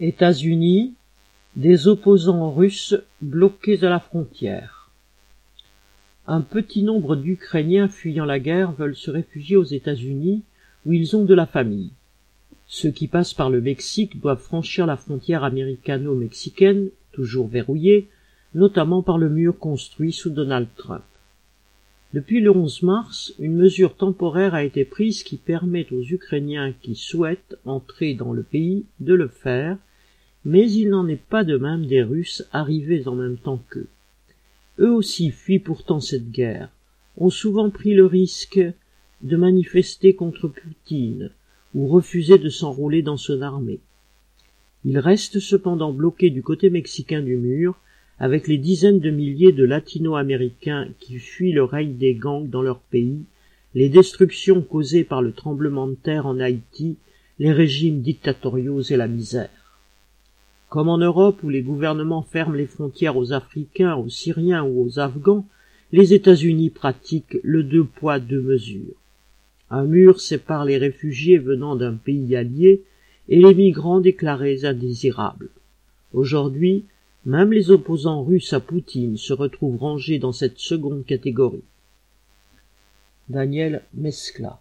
États-Unis, des opposants russes bloqués à la frontière. Un petit nombre d'Ukrainiens fuyant la guerre veulent se réfugier aux États-Unis où ils ont de la famille. Ceux qui passent par le Mexique doivent franchir la frontière américano-mexicaine, toujours verrouillée, notamment par le mur construit sous Donald Trump. Depuis le 11 mars, une mesure temporaire a été prise qui permet aux Ukrainiens qui souhaitent entrer dans le pays de le faire mais il n'en est pas de même des Russes arrivés en même temps qu'eux. Eux aussi fuient pourtant cette guerre, ont souvent pris le risque de manifester contre Poutine ou refuser de s'enrôler dans son armée. Ils restent cependant bloqués du côté mexicain du mur, avec les dizaines de milliers de latino-américains qui fuient le règne des gangs dans leur pays, les destructions causées par le tremblement de terre en Haïti, les régimes dictatoriaux et la misère. Comme en Europe où les gouvernements ferment les frontières aux Africains, aux Syriens ou aux Afghans, les États-Unis pratiquent le deux poids deux mesures. Un mur sépare les réfugiés venant d'un pays allié et les migrants déclarés indésirables. Aujourd'hui, même les opposants russes à Poutine se retrouvent rangés dans cette seconde catégorie. Daniel Mescla